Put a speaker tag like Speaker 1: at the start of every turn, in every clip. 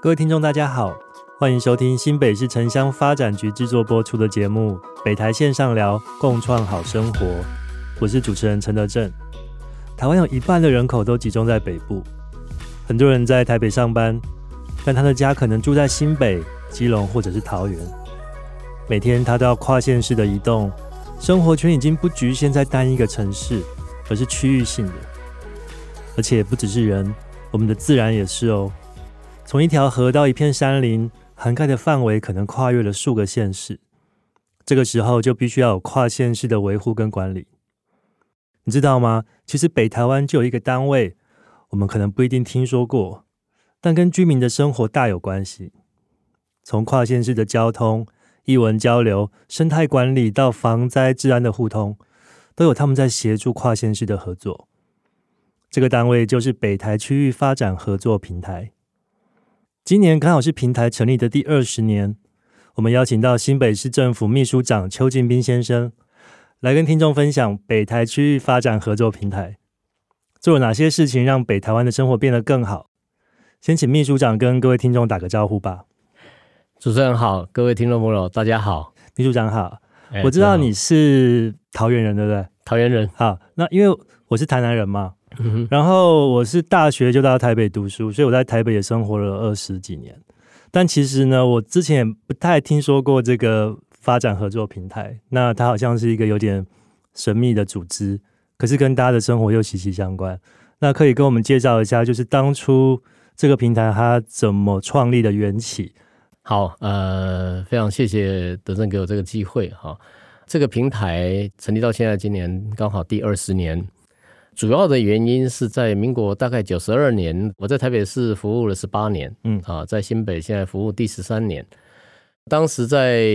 Speaker 1: 各位听众，大家好，欢迎收听新北市城乡发展局制作播出的节目《北台线上聊，共创好生活》。我是主持人陈德正。台湾有一半的人口都集中在北部，很多人在台北上班，但他的家可能住在新北、基隆或者是桃园。每天他都要跨县市的移动，生活圈已经不局限在单一个城市，而是区域性的。而且不只是人，我们的自然也是哦。从一条河到一片山林，涵盖的范围可能跨越了数个县市。这个时候就必须要有跨县市的维护跟管理。你知道吗？其实北台湾就有一个单位，我们可能不一定听说过，但跟居民的生活大有关系。从跨县市的交通、艺文交流、生态管理到防灾治安的互通，都有他们在协助跨县市的合作。这个单位就是北台区域发展合作平台。今年刚好是平台成立的第二十年，我们邀请到新北市政府秘书长邱进斌先生来跟听众分享北台区域发展合作平台做了哪些事情，让北台湾的生活变得更好。先请秘书长跟各位听众打个招呼吧。
Speaker 2: 主持人好，各位听众朋友大家好，
Speaker 1: 秘书长好。欸、我知道你是桃园人，对不对？
Speaker 2: 桃园人。
Speaker 1: 好，那因为我是台南人嘛。然后我是大学就到台北读书，所以我在台北也生活了二十几年。但其实呢，我之前也不太听说过这个发展合作平台。那它好像是一个有点神秘的组织，可是跟大家的生活又息息相关。那可以跟我们介绍一下，就是当初这个平台它怎么创立的缘起？
Speaker 2: 好，呃，非常谢谢德正给我这个机会哈。这个平台成立到现在，今年刚好第二十年。主要的原因是在民国大概九十二年，我在台北市服务了十八年，嗯啊，在新北现在服务第十三年。当时在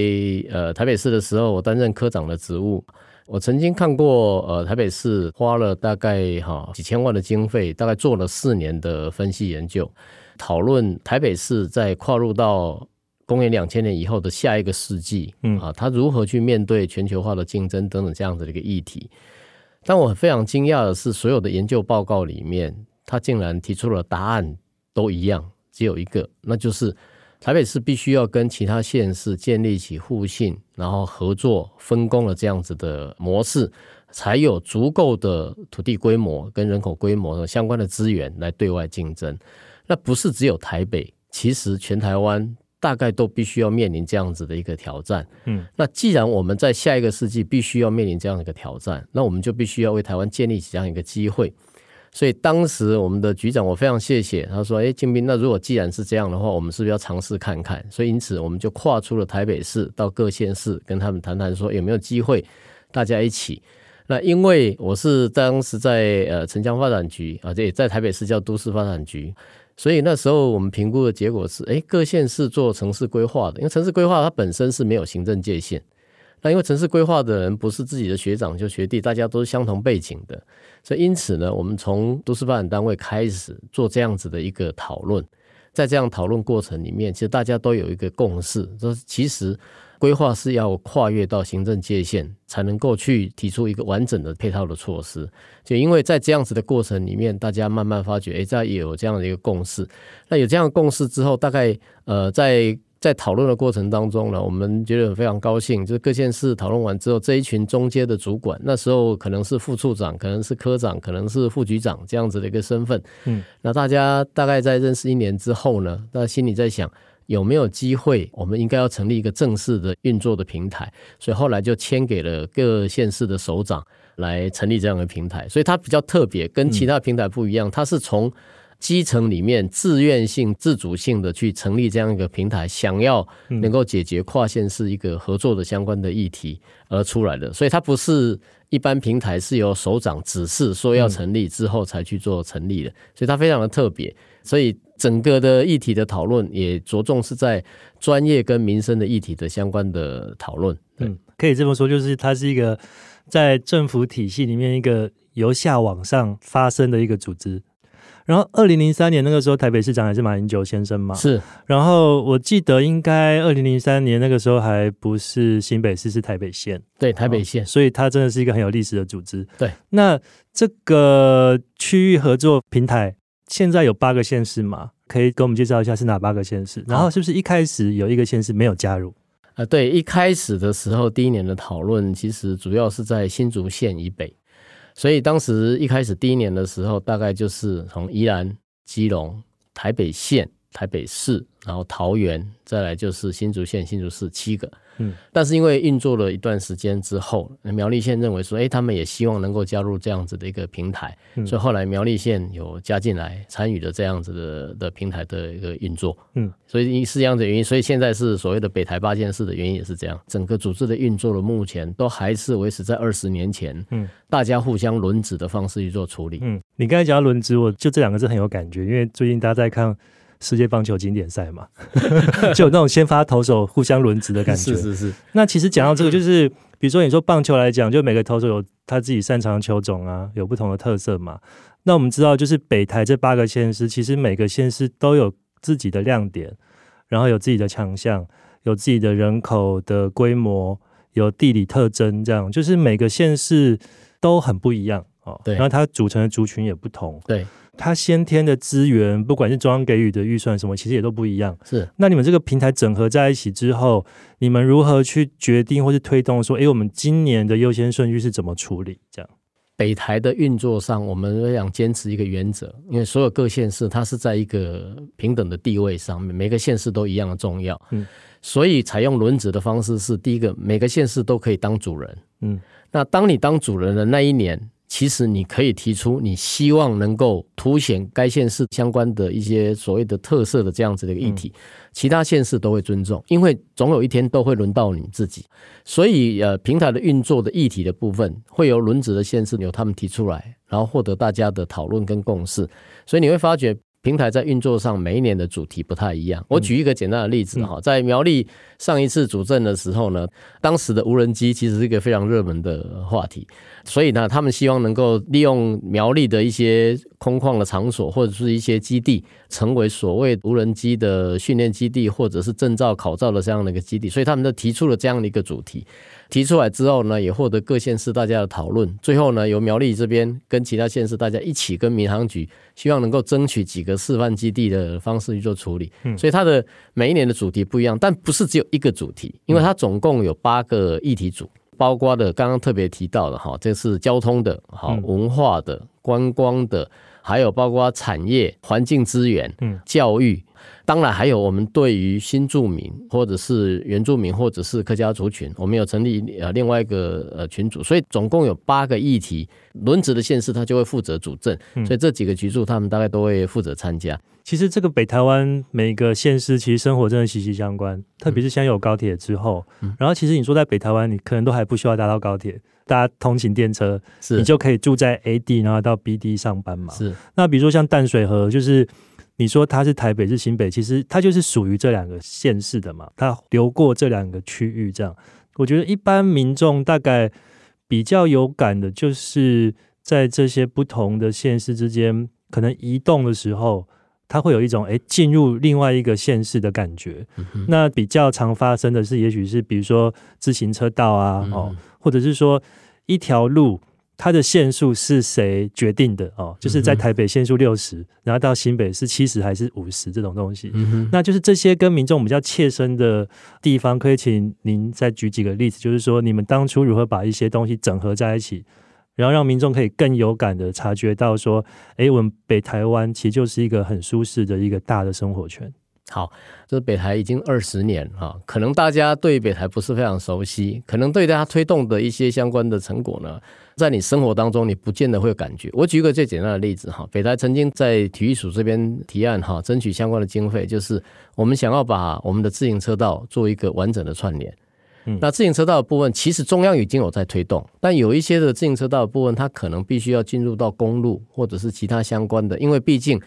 Speaker 2: 呃台北市的时候，我担任科长的职务。我曾经看过呃台北市花了大概哈几千万的经费，大概做了四年的分析研究，讨论台北市在跨入到公元两千年以后的下一个世纪，嗯啊，它如何去面对全球化的竞争等等这样子的一个议题。但我非常惊讶的是，所有的研究报告里面，他竟然提出了答案都一样，只有一个，那就是台北市必须要跟其他县市建立起互信，然后合作分工的这样子的模式，才有足够的土地规模跟人口规模相关的资源来对外竞争。那不是只有台北，其实全台湾。大概都必须要面临这样子的一个挑战。嗯，那既然我们在下一个世纪必须要面临这样一个挑战，那我们就必须要为台湾建立起这样一个机会。所以当时我们的局长，我非常谢谢他说：“哎，金斌，那如果既然是这样的话，我们是不是要尝试看看？”所以因此我们就跨出了台北市，到各县市跟他们谈谈，说有没有机会大家一起。那因为我是当时在呃城乡发展局啊，这也在台北市叫都市发展局。所以那时候我们评估的结果是，哎，各县市做城市规划的，因为城市规划它本身是没有行政界限。那因为城市规划的人不是自己的学长就学弟，大家都是相同背景的，所以因此呢，我们从都市发展单位开始做这样子的一个讨论，在这样讨论过程里面，其实大家都有一个共识，就是其实。规划是要跨越到行政界限，才能够去提出一个完整的配套的措施。就因为在这样子的过程里面，大家慢慢发觉，哎，在也有这样的一个共识。那有这样的共识之后，大概呃，在在讨论的过程当中呢，我们觉得非常高兴。就是各县市讨论完之后，这一群中阶的主管，那时候可能是副处长，可能是科长，可能是副局长这样子的一个身份。嗯，那大家大概在认识一年之后呢，那心里在想。有没有机会？我们应该要成立一个正式的运作的平台，所以后来就签给了各县市的首长来成立这样的平台。所以它比较特别，跟其他平台不一样，它是从基层里面自愿性、自主性的去成立这样一个平台，想要能够解决跨县市一个合作的相关的议题而出来的。所以它不是一般平台是由首长指示说要成立之后才去做成立的，所以它非常的特别。所以整个的议题的讨论也着重是在专业跟民生的议题的相关的讨论。
Speaker 1: 嗯，可以这么说，就是它是一个在政府体系里面一个由下往上发生的一个组织。然后，二零零三年那个时候，台北市长还是马英九先生嘛？
Speaker 2: 是。
Speaker 1: 然后我记得应该二零零三年那个时候还不是新北市，是台北县。
Speaker 2: 对，台北县。
Speaker 1: 所以它真的是一个很有历史的组织。
Speaker 2: 对。
Speaker 1: 那这个区域合作平台，现在有八个县市嘛？可以给我们介绍一下是哪八个县市？然后是不是一开始有一个县市没有加入？
Speaker 2: 啊、呃，对，一开始的时候，第一年的讨论其实主要是在新竹县以北，所以当时一开始第一年的时候，大概就是从宜兰、基隆、台北县、台北市，然后桃园，再来就是新竹县、新竹市七个。嗯，但是因为运作了一段时间之后，苗栗县认为说，哎，他们也希望能够加入这样子的一个平台，嗯、所以后来苗栗县有加进来参与了这样子的的平台的一个运作。嗯，所以是这样的原因，所以现在是所谓的北台八件事的原因也是这样，整个组织的运作的目前都还是维持在二十年前，嗯，大家互相轮值的方式去做处理。
Speaker 1: 嗯，你刚才讲到轮值，我就这两个字很有感觉，因为最近大家在看。世界棒球经典赛嘛，就有那种先发投手互相轮值的感觉。
Speaker 2: 是是是。
Speaker 1: 那其实讲到这个，就是比如说你说棒球来讲，就每个投手有他自己擅长的球种啊，有不同的特色嘛。那我们知道，就是北台这八个县市，其实每个县市都有自己的亮点，然后有自己的强项，有自己的人口的规模，有地理特征，这样就是每个县市都很不一样哦。对。然后它组成的族群也不同。
Speaker 2: 对。
Speaker 1: 它先天的资源，不管是中央给予的预算什么，其实也都不一样。
Speaker 2: 是，
Speaker 1: 那你们这个平台整合在一起之后，你们如何去决定或是推动说，哎，我们今年的优先顺序是怎么处理？这样，
Speaker 2: 北台的运作上，我们想坚持一个原则，因为所有各县市它是在一个平等的地位上面，每个县市都一样的重要。嗯，所以采用轮值的方式是第一个，每个县市都可以当主人。嗯，那当你当主人的那一年。其实你可以提出你希望能够凸显该县市相关的一些所谓的特色的这样子的一个议题，其他县市都会尊重，因为总有一天都会轮到你自己。所以呃，平台的运作的议题的部分，会由轮值的县市由他们提出来，然后获得大家的讨论跟共识。所以你会发觉。平台在运作上，每一年的主题不太一样。我举一个简单的例子哈，在苗栗上一次主政的时候呢，当时的无人机其实是一个非常热门的话题，所以呢，他们希望能够利用苗栗的一些空旷的场所或者是一些基地，成为所谓无人机的训练基地或者是证照考照的这样的一个基地，所以他们就提出了这样的一个主题。提出来之后呢，也获得各县市大家的讨论。最后呢，由苗栗这边跟其他县市大家一起跟民航局，希望能够争取几个示范基地的方式去做处理。嗯，所以它的每一年的主题不一样，但不是只有一个主题，因为它总共有八个议题组，包括的刚刚特别提到的哈，这是交通的、好文化的、观光的，还有包括产业、环境资源、嗯，教育。当然，还有我们对于新住民，或者是原住民，或者是客家族群，我们有成立呃另外一个呃群组，所以总共有八个议题，轮值的县市他就会负责主政，所以这几个局处他们大概都会负责参加。
Speaker 1: 其实这个北台湾每个县市其实生活真的息息相关，特别是现在有高铁之后，然后其实你说在北台湾，你可能都还不需要搭到高铁，大家通勤电车，是你就可以住在 A D，，然后到 B D 上班嘛。是，那比如说像淡水河，就是。你说它是台北是新北，其实它就是属于这两个县市的嘛，它流过这两个区域，这样，我觉得一般民众大概比较有感的，就是在这些不同的县市之间，可能移动的时候，它会有一种诶进入另外一个县市的感觉。嗯、那比较常发生的是，也许是比如说自行车道啊，嗯、哦，或者是说一条路。它的限速是谁决定的哦？就是在台北限速六十、嗯，然后到新北是七十还是五十这种东西、嗯？那就是这些跟民众比较切身的地方，可以请您再举几个例子，就是说你们当初如何把一些东西整合在一起，然后让民众可以更有感的察觉到说，哎，我们北台湾其实就是一个很舒适的一个大的生活圈。
Speaker 2: 好，这北台已经二十年哈，可能大家对北台不是非常熟悉，可能对大家推动的一些相关的成果呢，在你生活当中你不见得会有感觉。我举一个最简单的例子哈，北台曾经在体育署这边提案哈，争取相关的经费，就是我们想要把我们的自行车道做一个完整的串联。嗯，那自行车道的部分，其实中央已经有在推动，但有一些的自行车道的部分，它可能必须要进入到公路或者是其他相关的，因为毕竟。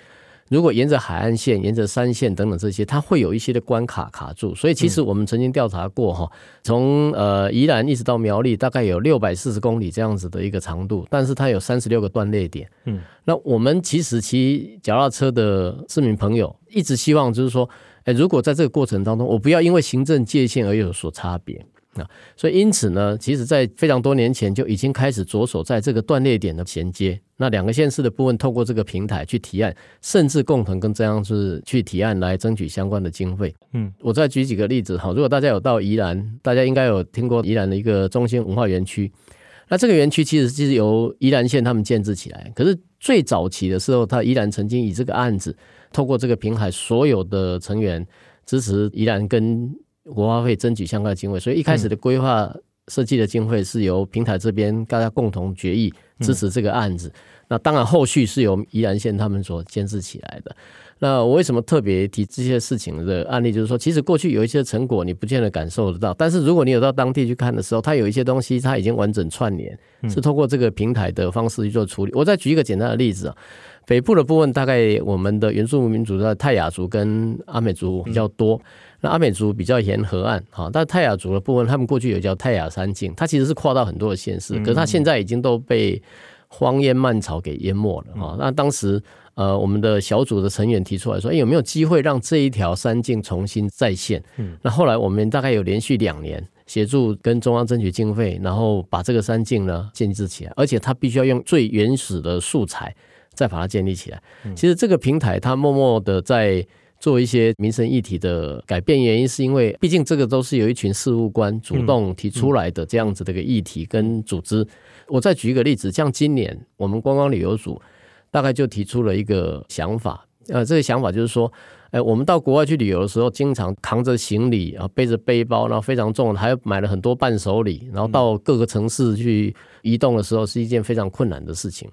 Speaker 2: 如果沿着海岸线、沿着山线等等这些，它会有一些的关卡卡住。所以其实我们曾经调查过哈，从呃宜兰一直到苗栗，大概有六百四十公里这样子的一个长度，但是它有三十六个断裂点。嗯，那我们其实骑脚踏车的市民朋友一直希望就是说，诶，如果在这个过程当中，我不要因为行政界限而有所差别。啊，所以因此呢，其实在非常多年前就已经开始着手在这个断裂点的衔接。那两个县市的部分透过这个平台去提案，甚至共同跟中央是去提案来争取相关的经费。嗯，我再举几个例子哈，如果大家有到宜兰，大家应该有听过宜兰的一个中心文化园区。那这个园区其实是由宜兰县他们建置起来，可是最早期的时候，他依然曾经以这个案子，透过这个平海所有的成员支持依然跟国发会争取相关的经费，所以一开始的规划设计的经费是由平台这边大家共同决议支持这个案子。那当然后续是由依然县他们所建置起来的。那我为什么特别提这些事情的案例？就是说，其实过去有一些成果你不见得感受得到，但是如果你有到当地去看的时候，它有一些东西它已经完整串联，是通过这个平台的方式去做处理。我再举一个简单的例子啊，北部的部分大概我们的原住民族在泰雅族跟阿美族比较多，那阿美族比较沿河岸，哈，但泰雅族的部分，他们过去有叫泰雅山境，它其实是跨到很多的县市，可是它现在已经都被荒烟蔓草给淹没了啊。那当时。呃，我们的小组的成员提出来说，哎，有没有机会让这一条山径重新再现？嗯，那后来我们大概有连续两年协助跟中央争取经费，然后把这个山径呢建置起来，而且它必须要用最原始的素材再把它建立起来。其实这个平台它默默的在做一些民生议题的改变，原因是因为毕竟这个都是有一群事务官主动提出来的这样子的一个议题跟组织。我再举一个例子，像今年我们观光旅游组。大概就提出了一个想法，呃，这个想法就是说，哎，我们到国外去旅游的时候，经常扛着行李啊，背着背包，然后非常重，还买了很多伴手礼，然后到各个城市去移动的时候，是一件非常困难的事情。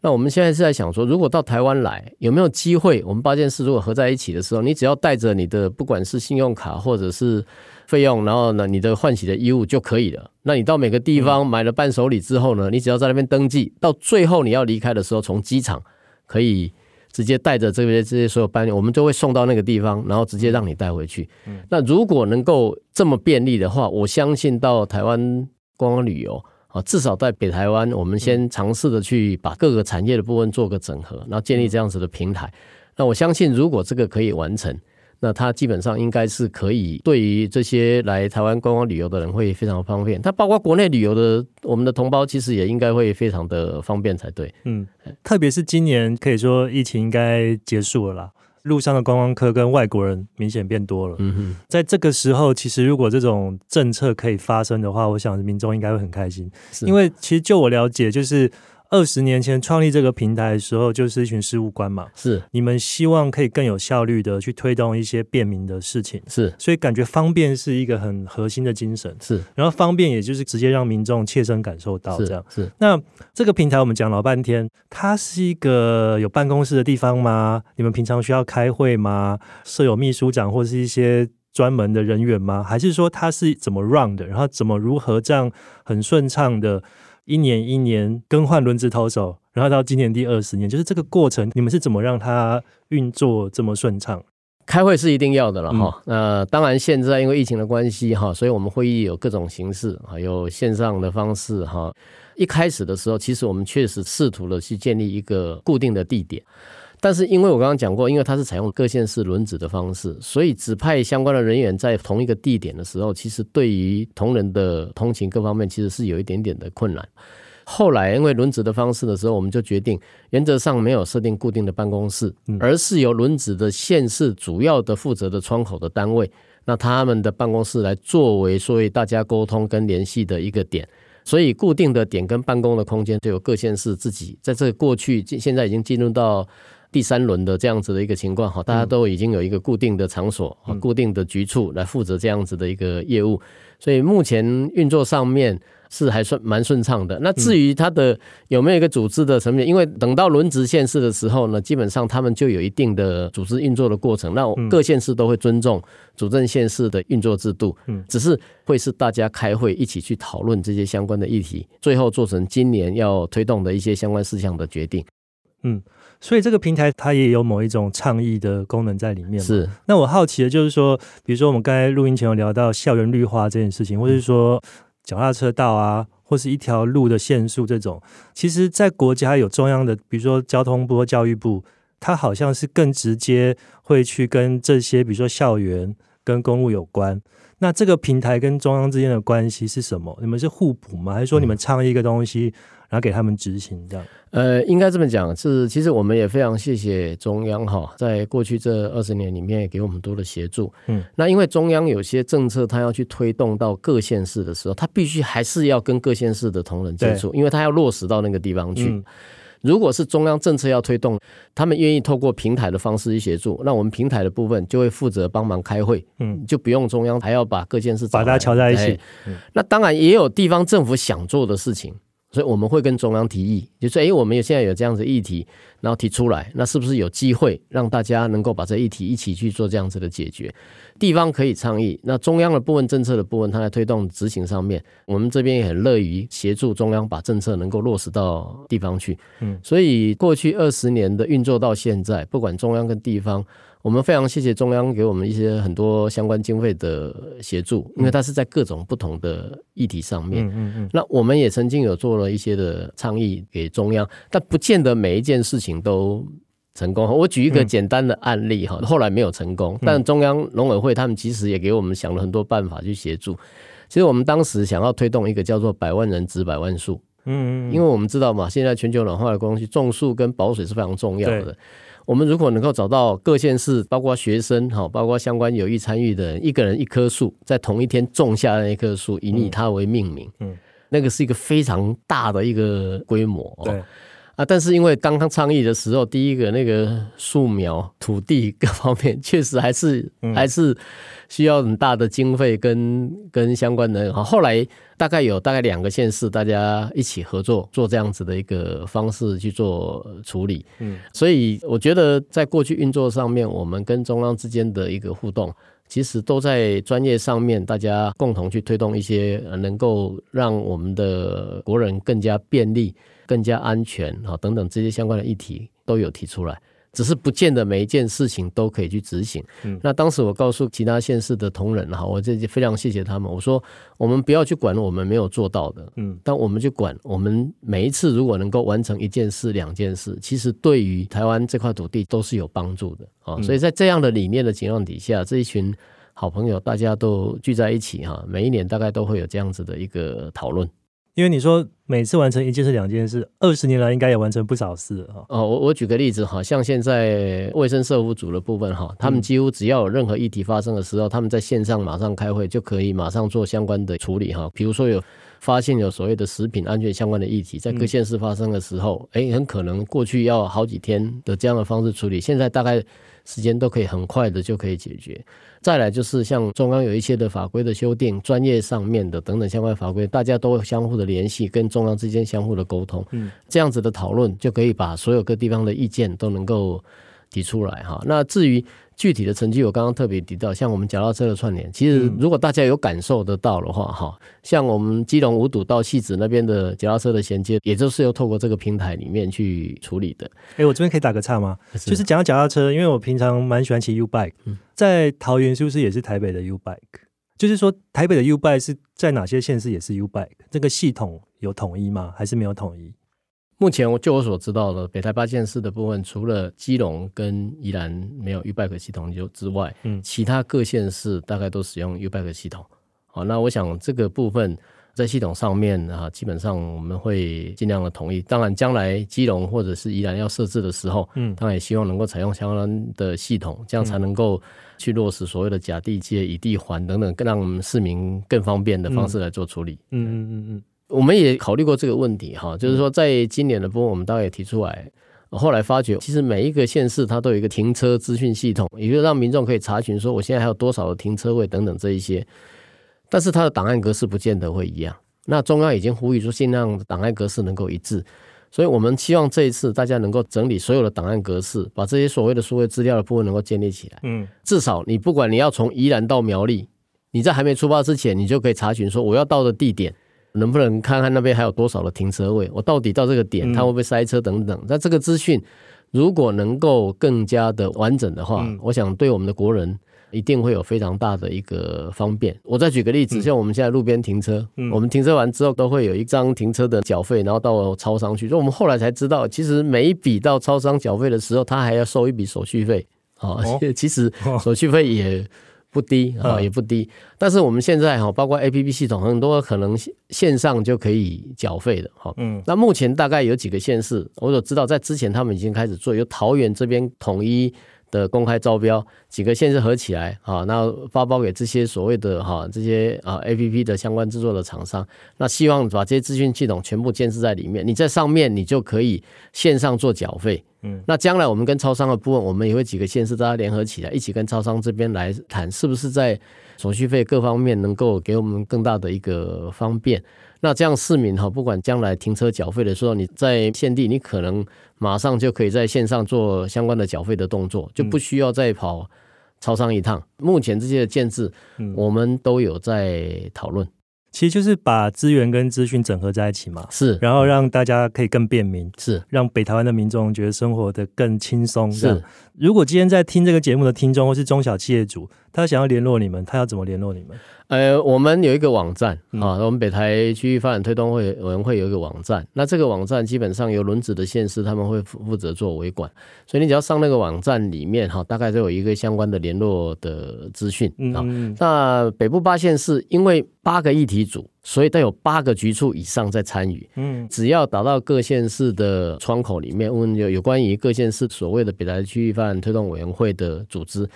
Speaker 2: 那我们现在是在想说，如果到台湾来，有没有机会？我们八件事如果合在一起的时候，你只要带着你的不管是信用卡或者是费用，然后呢，你的换洗的衣物就可以了。那你到每个地方买了伴手礼之后呢，你只要在那边登记，到最后你要离开的时候，从机场可以直接带着这些这些所有伴，我们就会送到那个地方，然后直接让你带回去。那如果能够这么便利的话，我相信到台湾观光旅游。啊，至少在北台湾，我们先尝试的去把各个产业的部分做个整合，然后建立这样子的平台。那我相信，如果这个可以完成，那它基本上应该是可以对于这些来台湾观光旅游的人会非常方便。它包括国内旅游的我们的同胞，其实也应该会非常的方便才对。嗯，
Speaker 1: 特别是今年可以说疫情应该结束了啦。路上的观光客跟外国人明显变多了。嗯哼，在这个时候，其实如果这种政策可以发生的话，我想民众应该会很开心。因为其实就我了解，就是。二十年前创立这个平台的时候，就是一群事务官嘛。是，你们希望可以更有效率的去推动一些便民的事情。是，所以感觉方便是一个很核心的精神。是，然后方便也就是直接让民众切身感受到这样。是，是那这个平台我们讲老半天，它是一个有办公室的地方吗？你们平常需要开会吗？设有秘书长或是一些专门的人员吗？还是说它是怎么 run 的？然后怎么如何这样很顺畅的？一年一年更换轮值投手，然后到今年第二十年，就是这个过程，你们是怎么让它运作这么顺畅？
Speaker 2: 开会是一定要的了哈。那、嗯呃、当然现在因为疫情的关系哈，所以我们会议有各种形式，还有线上的方式哈。一开始的时候，其实我们确实试图了去建立一个固定的地点。但是因为我刚刚讲过，因为它是采用各县市轮值的方式，所以指派相关的人员在同一个地点的时候，其实对于同仁的通勤各方面其实是有一点点的困难。后来因为轮值的方式的时候，我们就决定原则上没有设定固定的办公室，而是由轮值的县市主要的负责的窗口的单位，那他们的办公室来作为所谓大家沟通跟联系的一个点。所以固定的点跟办公的空间就由各县市自己在这个过去现在已经进入到。第三轮的这样子的一个情况哈，大家都已经有一个固定的场所、固定的局处来负责这样子的一个业务，所以目前运作上面是还算蛮顺畅的。那至于它的有没有一个组织的层面，因为等到轮值县市的时候呢，基本上他们就有一定的组织运作的过程，那各县市都会尊重主政县市的运作制度，只是会是大家开会一起去讨论这些相关的议题，最后做成今年要推动的一些相关事项的决定。
Speaker 1: 嗯。所以这个平台它也有某一种倡议的功能在里面。是。那我好奇的就是说，比如说我们刚才录音前有聊到校园绿化这件事情，或者是说脚踏车道啊，或是一条路的限速这种，其实，在国家有中央的，比如说交通部或教育部，它好像是更直接会去跟这些，比如说校园跟公路有关。那这个平台跟中央之间的关系是什么？你们是互补吗？还是说你们倡议一个东西？嗯然后给他们执行这样，
Speaker 2: 呃，应该这么讲，是其实我们也非常谢谢中央哈，在过去这二十年里面也给我们多的协助。嗯，那因为中央有些政策，它要去推动到各县市的时候，它必须还是要跟各县市的同仁接触，因为它要落实到那个地方去。嗯、如果是中央政策要推动，他们愿意透过平台的方式去协助，那我们平台的部分就会负责帮忙开会，嗯，就不用中央还要把各件事
Speaker 1: 把大家乔在一起。
Speaker 2: 嗯、那当然也有地方政府想做的事情。所以我们会跟中央提议，就说：“哎，我们有现在有这样子议题，然后提出来，那是不是有机会让大家能够把这议题一起去做这样子的解决？地方可以倡议，那中央的部分政策的部分，它在推动执行上面，我们这边也很乐于协助中央把政策能够落实到地方去。嗯，所以过去二十年的运作到现在，不管中央跟地方。”我们非常谢谢中央给我们一些很多相关经费的协助，因为它是在各种不同的议题上面。嗯嗯嗯。那我们也曾经有做了一些的倡议给中央，但不见得每一件事情都成功。我举一个简单的案例哈，后来没有成功，但中央农委会他们其实也给我们想了很多办法去协助。其实我们当时想要推动一个叫做“百万人植百万树”。嗯嗯。因为我们知道嘛，现在全球暖化的关系，种树跟保水是非常重要的。我们如果能够找到各县市，包括学生哈，包括相关有意参与的人，一个人一棵树，在同一天种下的那棵树，以它为命名，嗯，那个是一个非常大的一个规模，对。啊，但是因为刚刚倡议的时候，第一个那个树苗、土地各方面确实还是、嗯、还是需要很大的经费跟跟相关的。好，后来大概有大概两个县市，大家一起合作做这样子的一个方式去做处理。嗯，所以我觉得在过去运作上面，我们跟中央之间的一个互动，其实都在专业上面，大家共同去推动一些能够让我们的国人更加便利。更加安全啊，等等这些相关的议题都有提出来，只是不见得每一件事情都可以去执行。嗯，那当时我告诉其他县市的同仁哈，我这非常谢谢他们。我说，我们不要去管我们没有做到的，嗯，但我们去管我们每一次如果能够完成一件事、两件事，其实对于台湾这块土地都是有帮助的啊。所以在这样的理念的情况底下，这一群好朋友大家都聚在一起哈，每一年大概都会有这样子的一个讨论。
Speaker 1: 因为你说每次完成一件事、两件事，二十年来应该也完成不少事哈。
Speaker 2: 哦，我我举个例子哈，像现在卫生社务组的部分哈，他们几乎只要有任何议题发生的时候，他们在线上马上开会就可以马上做相关的处理哈。比如说有发现有所谓的食品安全相关的议题，在各县市发生的时候，哎，很可能过去要好几天的这样的方式处理，现在大概时间都可以很快的就可以解决。再来就是像中央有一些的法规的修订，专业上面的等等相关法规，大家都相互的联系，跟中央之间相互的沟通，嗯，这样子的讨论就可以把所有各地方的意见都能够提出来哈。那至于具体的成绩，我刚刚特别提到，像我们脚踏车的串联，其实如果大家有感受得到的话，哈，像我们基隆五堵到戏子那边的脚踏车的衔接，也就是要透过这个平台里面去处理的。
Speaker 1: 哎、欸，我这边可以打个岔吗？是就是讲到脚踏车，因为我平常蛮喜欢骑 U bike，在桃园是不是也是台北的 U bike？就是说台北的 U bike 是在哪些县市也是 U bike？这个系统有统一吗？还是没有统一？
Speaker 2: 目前我就我所知道的，北台八县市的部分，除了基隆跟宜兰没有 U-Bike 系统就之外，嗯，其他各县市大概都使用 U-Bike 系统。好，那我想这个部分在系统上面啊，基本上我们会尽量的同意。当然，将来基隆或者是宜兰要设置的时候，嗯，当然也希望能够采用相关的系统，这样才能够去落实所谓的甲地接、乙地还等等，更让我们市民更方便的方式来做处理。嗯嗯嗯嗯。我们也考虑过这个问题哈，就是说在今年的部分，我们大概也提出来，后来发觉其实每一个县市它都有一个停车资讯系统，也就是让民众可以查询说我现在还有多少的停车位等等这一些，但是它的档案格式不见得会一样。那中央已经呼吁说尽量档案格式能够一致，所以我们希望这一次大家能够整理所有的档案格式，把这些所谓的数位资料的部分能够建立起来。嗯，至少你不管你要从宜兰到苗栗，你在还没出发之前，你就可以查询说我要到的地点。能不能看看那边还有多少的停车位？我到底到这个点，它会不会塞车等等？那、嗯、这个资讯如果能够更加的完整的话，嗯、我想对我们的国人一定会有非常大的一个方便。我再举个例子，像我们现在路边停车，嗯、我们停车完之后都会有一张停车的缴费，然后到超商去。所以我们后来才知道，其实每一笔到超商缴费的时候，他还要收一笔手续费啊。哦、其实手续费也。不低啊，也不低。但是我们现在哈，包括 APP 系统，很多可能线上就可以缴费的哈。嗯，那目前大概有几个县市，我所知道在之前他们已经开始做，由桃园这边统一。的公开招标，几个县市合起来啊，那发包给这些所谓的哈这些啊 APP 的相关制作的厂商，那希望把这些资讯系统全部建设在里面，你在上面你就可以线上做缴费。嗯，那将来我们跟超商的部分，我们也会几个县市大家联合起来，一起跟超商这边来谈，是不是在手续费各方面能够给我们更大的一个方便。那这样市民哈，不管将来停车缴费的时候，你在现地，你可能马上就可以在线上做相关的缴费的动作，就不需要再跑超商一趟。目前这些的建制，我们都有在讨论。
Speaker 1: 其实就是把资源跟资讯整合在一起嘛，
Speaker 2: 是，
Speaker 1: 然后让大家可以更便民，
Speaker 2: 是，
Speaker 1: 让北台湾的民众觉得生活的更轻松。
Speaker 2: 是，
Speaker 1: 如果今天在听这个节目的听众或是中小企业主，他想要联络你们，他要怎么联络你们？
Speaker 2: 呃，我们有一个网站啊，我们北台区域发展推动会委员会有一个网站。那这个网站基本上由轮子的县市他们会负责做维管，所以你只要上那个网站里面哈，大概都有一个相关的联络的资讯啊。那北部八县市因为八个议题组，所以都有八个局处以上在参与。嗯，只要打到各县市的窗口里面，问有有关于各县市所谓的北台区域发展推动委员会的组织。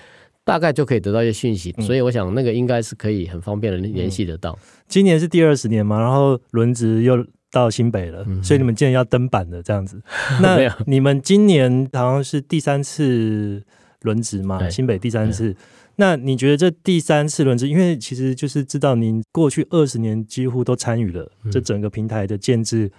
Speaker 2: 大概就可以得到一些讯息，所以我想那个应该是可以很方便的联系得到。
Speaker 1: 今年是第二十年嘛，然后轮值又到新北了，所以你们今年要登板的这样子。那你们今年好像是第三次轮值嘛，新北第三次。那你觉得这第三次轮值，因为其实就是知道您过去二十年几乎都参与了这整个平台的建制、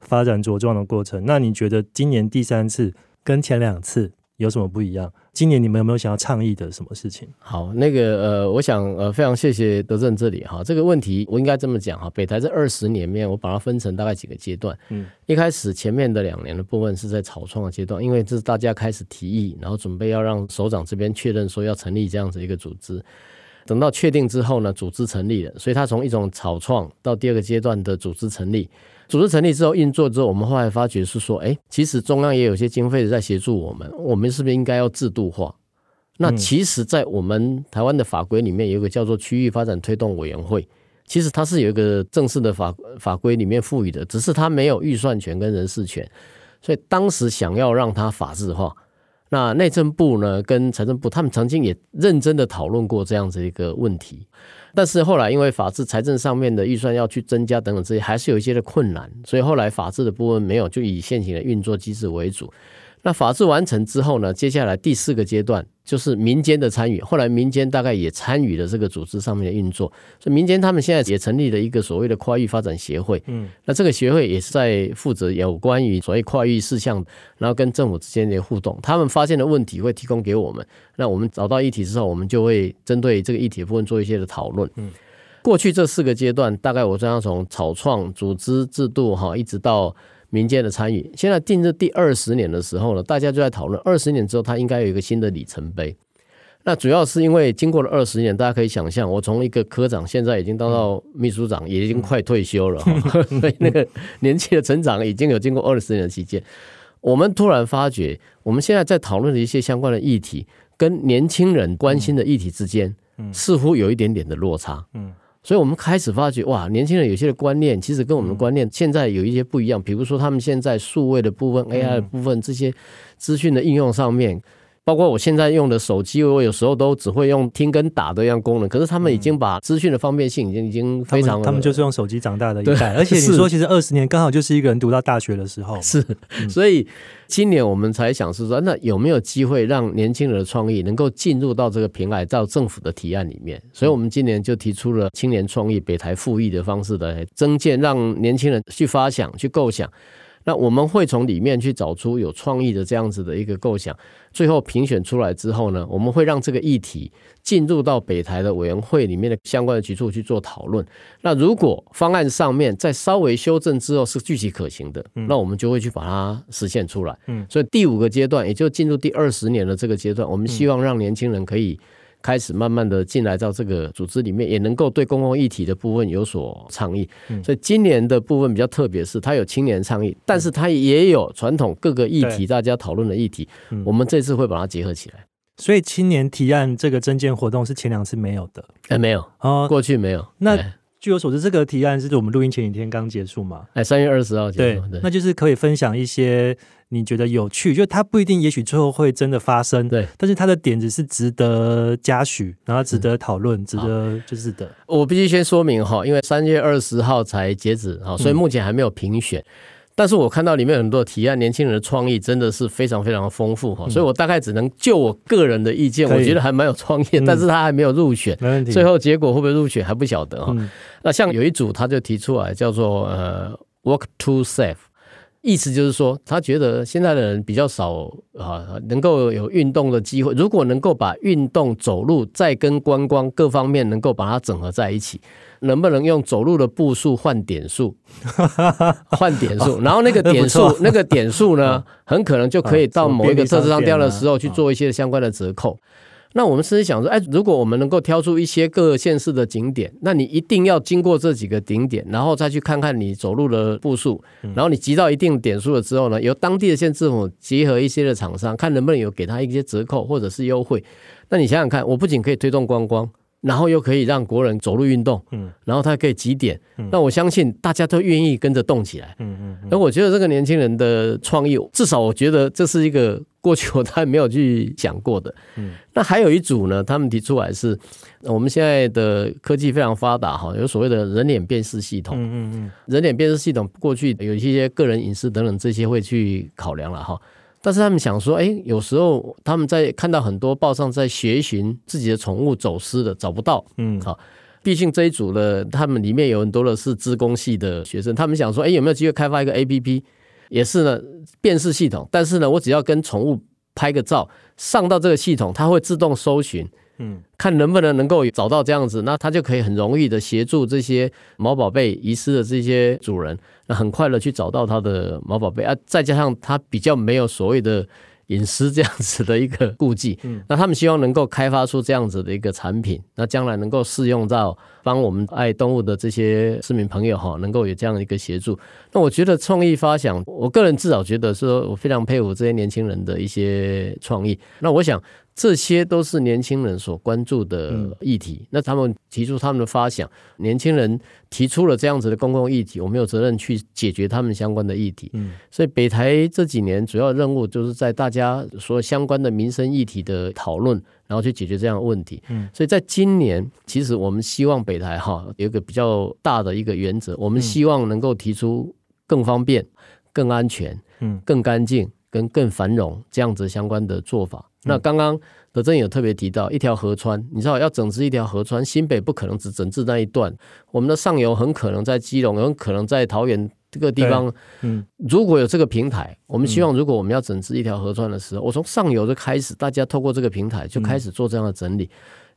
Speaker 1: 发展茁壮的过程。那你觉得今年第三次跟前两次有什么不一样？今年你们有没有想要倡议的什么事情？
Speaker 2: 好，那个呃，我想呃，非常谢谢德政这里哈，这个问题我应该这么讲哈，北台这二十年面，我把它分成大概几个阶段。嗯，一开始前面的两年的部分是在草创的阶段，因为这是大家开始提议，然后准备要让首长这边确认说要成立这样子一个组织。等到确定之后呢，组织成立了，所以它从一种草创到第二个阶段的组织成立。组织成立之后运作之后，我们后来发觉是说，哎，其实中央也有些经费在协助我们，我们是不是应该要制度化？那其实，在我们台湾的法规里面，有一个叫做区域发展推动委员会，其实它是有一个正式的法法规里面赋予的，只是它没有预算权跟人事权，所以当时想要让它法制化，那内政部呢跟财政部他们曾经也认真的讨论过这样子一个问题。但是后来因为法制财政上面的预算要去增加等等这些，还是有一些的困难，所以后来法制的部分没有，就以现行的运作机制为主。那法制完成之后呢，接下来第四个阶段就是民间的参与。后来民间大概也参与了这个组织上面的运作，所以民间他们现在也成立了一个所谓的跨域发展协会。嗯，那这个协会也是在负责有关于所谓跨域事项，然后跟政府之间的互动。他们发现的问题会提供给我们，那我们找到议题之后，我们就会针对这个议题的部分做一些的讨论。嗯，过去这四个阶段，大概我这样从草创、组织、制度哈，一直到。民间的参与，现在进入第二十年的时候呢，大家就在讨论二十年之后，它应该有一个新的里程碑。那主要是因为经过了二十年，大家可以想象，我从一个科长，现在已经当到秘书长，也已经快退休了，所以那个年纪的成长已经有经过二十年的期间。我们突然发觉，我们现在在讨论的一些相关的议题，跟年轻人关心的议题之间，似乎有一点点的落差。嗯。所以我们开始发觉，哇，年轻人有些的观念其实跟我们的观念现在有一些不一样。比如说，他们现在数位的部分、AI 的部分，这些资讯的应用上面。包括我现在用的手机，我有时候都只会用听跟打的一样功能。可是他们已经把资讯的方便性已经已经非常，
Speaker 1: 他们就是用手机长大的一代。而且你说，其实二十年刚好就是一个人读到大学的时候。
Speaker 2: 是，所以今年我们才想是说，那有没有机会让年轻人的创意能够进入到这个平台，到政府的提案里面？所以我们今年就提出了青年创意北台复议的方式来增建，让年轻人去发想、去构想。那我们会从里面去找出有创意的这样子的一个构想，最后评选出来之后呢，我们会让这个议题进入到北台的委员会里面的相关的局处去做讨论。那如果方案上面再稍微修正之后是具体可行的，那我们就会去把它实现出来。嗯，所以第五个阶段也就进入第二十年的这个阶段，我们希望让年轻人可以。开始慢慢的进来到这个组织里面，也能够对公共议题的部分有所倡议。所以今年的部分比较特别，是它有青年倡议，但是它也有传统各个议题大家讨论的议题。我们这次会把它结合起来。
Speaker 1: 所以青年提案这个征件活动是前两次没有的，
Speaker 2: 哎，没有
Speaker 1: 哦，
Speaker 2: 过去没有。
Speaker 1: 那据我所知，这个提案是我们录音前几天刚结束嘛？
Speaker 2: 哎，三月二十号结束。
Speaker 1: 对，对，那就是可以分享一些你觉得有趣，就它不一定，也许最后会真的发生，
Speaker 2: 对。
Speaker 1: 但是它的点子是值得嘉许，然后值得讨论，值得就是的。
Speaker 2: 我必须先说明哈，因为三月二十号才截止哈，所以目前还没有评选。嗯但是我看到里面有很多提案，年轻人的创意真的是非常非常的丰富哈，嗯、所以我大概只能就我个人的意见，我觉得还蛮有创意，嗯、但是他还没有入选，
Speaker 1: 没问题。
Speaker 2: 最后结果会不会入选还不晓得哈。
Speaker 1: 嗯、
Speaker 2: 那像有一组他就提出来叫做呃 “work to Safe，意思就是说他觉得现在的人比较少啊，能够有运动的机会，如果能够把运动、走路再跟观光各方面能够把它整合在一起。能不能用走路的步数换点数？换点数，然后那个点数，那个点数呢，很可能就可以到某一个特色商店的时候去做一些相关的折扣。那我们甚至想说，哎，如果我们能够挑出一些各县市的景点，那你一定要经过这几个景点，然后再去看看你走路的步数，然后你集到一定点数了之后呢，由当地的县政府结合一些的厂商，看能不能有给他一些折扣或者是优惠。那你想想看，我不仅可以推动观光。然后又可以让国人走路运动，嗯，然后他可以几点，嗯，那我相信大家都愿意跟着动起来，嗯嗯。而我觉得这个年轻人的创意，至少我觉得这是一个过去我还没有去想过的，嗯。那还有一组呢，他们提出来是，我们现在的科技非常发达哈，有所谓的人脸辨识系统，嗯嗯嗯。人脸辨识系统过去有一些个人隐私等等这些会去考量了哈。但是他们想说，哎，有时候他们在看到很多报上在寻寻自己的宠物走失的，找不到，嗯，好，毕竟这一组的他们里面有很多的是资工系的学生，他们想说，哎，有没有机会开发一个 APP，也是呢，辨识系统，但是呢，我只要跟宠物拍个照，上到这个系统，它会自动搜寻。嗯，看能不能能够找到这样子，那他就可以很容易的协助这些毛宝贝遗失的这些主人，那很快的去找到他的毛宝贝啊，再加上他比较没有所谓的隐私这样子的一个顾忌，嗯，那他们希望能够开发出这样子的一个产品，那将来能够适用到帮我们爱动物的这些市民朋友哈，能够有这样的一个协助。那我觉得创意发想，我个人至少觉得说，我非常佩服这些年轻人的一些创意。那我想。这些都是年轻人所关注的议题。那他们提出他们的发想，年轻人提出了这样子的公共议题，我们有责任去解决他们相关的议题。所以北台这几年主要任务就是在大家所有相关的民生议题的讨论，然后去解决这样的问题。所以在今年，其实我们希望北台哈有一个比较大的一个原则，我们希望能够提出更方便、更安全、更干净跟更繁荣这样子相关的做法。那刚刚德正有特别提到一条河川，你知道要整治一条河川，新北不可能只整治那一段，我们的上游很可能在基隆，很可能在桃园这个地方。嗯，如果有这个平台，我们希望如果我们要整治一条河川的时候，我从上游就开始，大家透过这个平台就开始做这样的整理，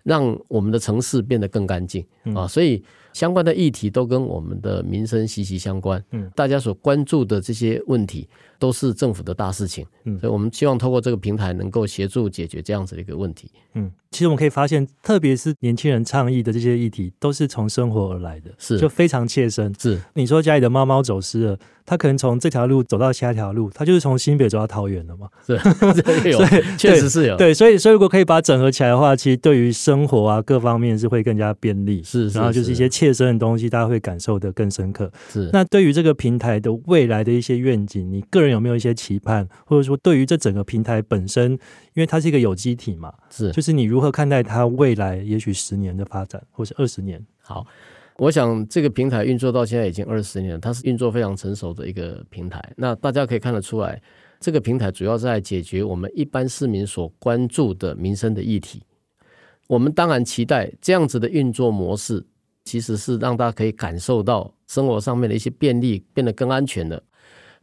Speaker 2: 让我们的城市变得更干净。啊。所以相关的议题都跟我们的民生息息相关。嗯，大家所关注的这些问题。都是政府的大事情，嗯，所以我们希望透过这个平台能够协助解决这样子的一个问题，
Speaker 1: 嗯，其实我们可以发现，特别是年轻人倡议的这些议题，都是从生活而来的，
Speaker 2: 是。
Speaker 1: 就非常切身。
Speaker 2: 是。
Speaker 1: 你说家里的猫猫走失了，它可能从这条路走到下一条路，它就是从新北走到桃园了嘛？
Speaker 2: 是，有，所以确实是有，
Speaker 1: 对，所以所以如果可以把它整合起来的话，其实对于生活啊各方面是会更加便利，
Speaker 2: 是，
Speaker 1: 然后就是一些切身的东西，大家会感受的更深刻。
Speaker 2: 是，
Speaker 1: 那对于这个平台的未来的一些愿景，你个人有没有一些期盼？或者说，对于这整个平台本身，因为它是一个有机体嘛，
Speaker 2: 是，
Speaker 1: 就是你如何看待它未来，也许十年的发展，或是二十年。
Speaker 2: 好，我想这个平台运作到现在已经二十年了，它是运作非常成熟的一个平台。那大家可以看得出来，这个平台主要在解决我们一般市民所关注的民生的议题。我们当然期待这样子的运作模式，其实是让大家可以感受到生活上面的一些便利，变得更安全的。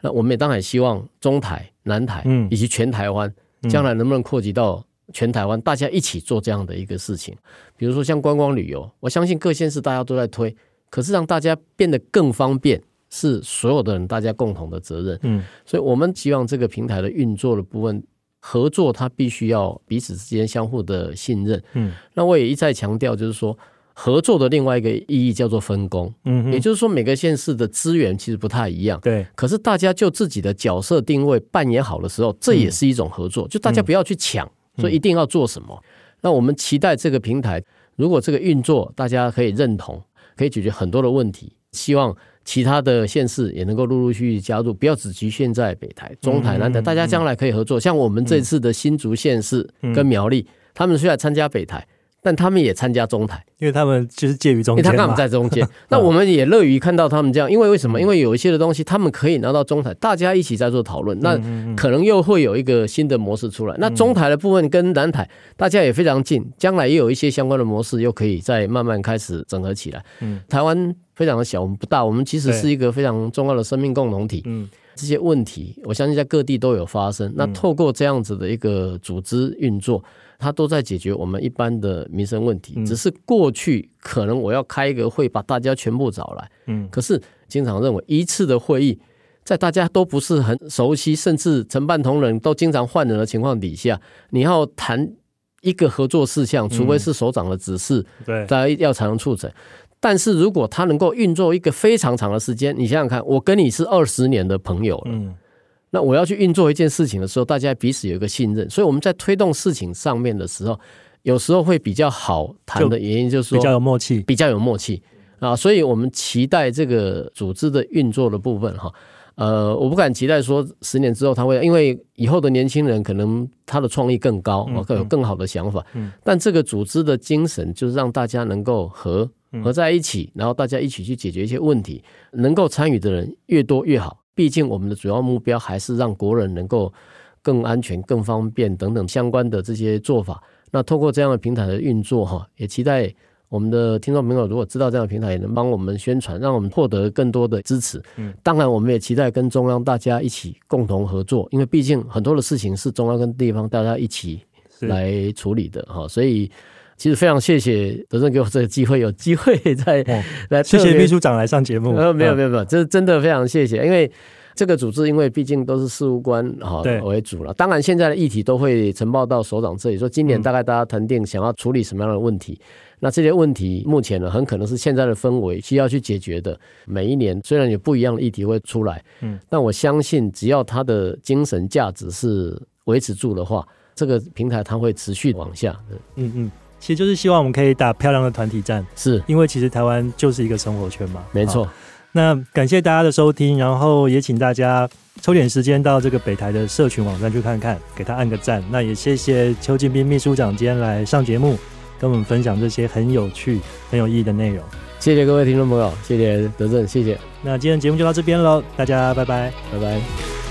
Speaker 2: 那我们也当然希望中台、南台，以及全台湾，将来能不能扩及到全台湾，大家一起做这样的一个事情。比如说像观光旅游，我相信各县市大家都在推，可是让大家变得更方便，是所有的人大家共同的责任。嗯，所以我们希望这个平台的运作的部分合作，它必须要彼此之间相互的信任。嗯，那我也一再强调，就是说。合作的另外一个意义叫做分工，嗯，也就是说每个县市的资源其实不太一样，
Speaker 1: 对。
Speaker 2: 可是大家就自己的角色定位扮演好的时候，这也是一种合作，嗯、就大家不要去抢，所以一定要做什么。嗯、那我们期待这个平台，如果这个运作大家可以认同，可以解决很多的问题，希望其他的县市也能够陆陆续续加入，不要只局限在北台、中台、南台，大家将来可以合作。像我们这次的新竹县市跟苗栗，他们虽然参加北台。但他们也参加中台，
Speaker 1: 因为他们就是介于中间，
Speaker 2: 因为他刚好在中间。那我们也乐于看到他们这样，因为为什么？因为有一些的东西，他们可以拿到中台，大家一起在做讨论，那可能又会有一个新的模式出来。那中台的部分跟南台，大家也非常近，将来也有一些相关的模式，又可以再慢慢开始整合起来。台湾非常的小，我们不大，我们其实是一个非常重要的生命共同体。嗯这些问题，我相信在各地都有发生。那透过这样子的一个组织运作。他都在解决我们一般的民生问题，只是过去可能我要开一个会，把大家全部找来，嗯，可是经常认为一次的会议，在大家都不是很熟悉，甚至承办同仁都经常换人的情况底下，你要谈一个合作事项，除非是首长的指示，对，大家要才能促成。但是如果他能够运作一个非常长的时间，你想想看，我跟你是二十年的朋友了，嗯。那我要去运作一件事情的时候，大家彼此有一个信任，所以我们在推动事情上面的时候，有时候会比较好谈的原因就是说
Speaker 1: 比较有默契，
Speaker 2: 比较有默契。啊，所以我们期待这个组织的运作的部分哈，呃，我不敢期待说十年之后他会，因为以后的年轻人可能他的创意更高，更有更好的想法，但这个组织的精神就是让大家能够合合在一起，然后大家一起去解决一些问题，能够参与的人越多越好。毕竟我们的主要目标还是让国人能够更安全、更方便等等相关的这些做法。那透过这样的平台的运作，哈，也期待我们的听众朋友如果知道这样的平台，也能帮我们宣传，让我们获得更多的支持。嗯，当然我们也期待跟中央大家一起共同合作，因为毕竟很多的事情是中央跟地方大家一起来处理的，哈。所以其实非常谢谢德正给我这个机会，有机会再 来
Speaker 1: 谢谢秘书长来上节目。
Speaker 2: 呃，没有没有没有，这真的非常谢谢，因为。这个组织因为毕竟都是事务官哈为主了，当然现在的议题都会呈报到首长这里，说今年大概大家谈定想要处理什么样的问题，那这些问题目前呢很可能是现在的氛围需要去解决的。每一年虽然有不一样的议题会出来，嗯，但我相信只要它的精神价值是维持住的话，这个平台它会持续往下。
Speaker 1: 嗯嗯，其实就是希望我们可以打漂亮的团体战，
Speaker 2: 是因
Speaker 1: 为其实台湾就是一个生活圈嘛，
Speaker 2: 没错。
Speaker 1: 那感谢大家的收听，然后也请大家抽点时间到这个北台的社群网站去看看，给他按个赞。那也谢谢邱进斌秘书长今天来上节目，跟我们分享这些很有趣、很有意义的内容。
Speaker 2: 谢谢各位听众朋友，谢谢德正，谢谢。
Speaker 1: 那今天节目就到这边喽，大家拜拜，
Speaker 2: 拜拜。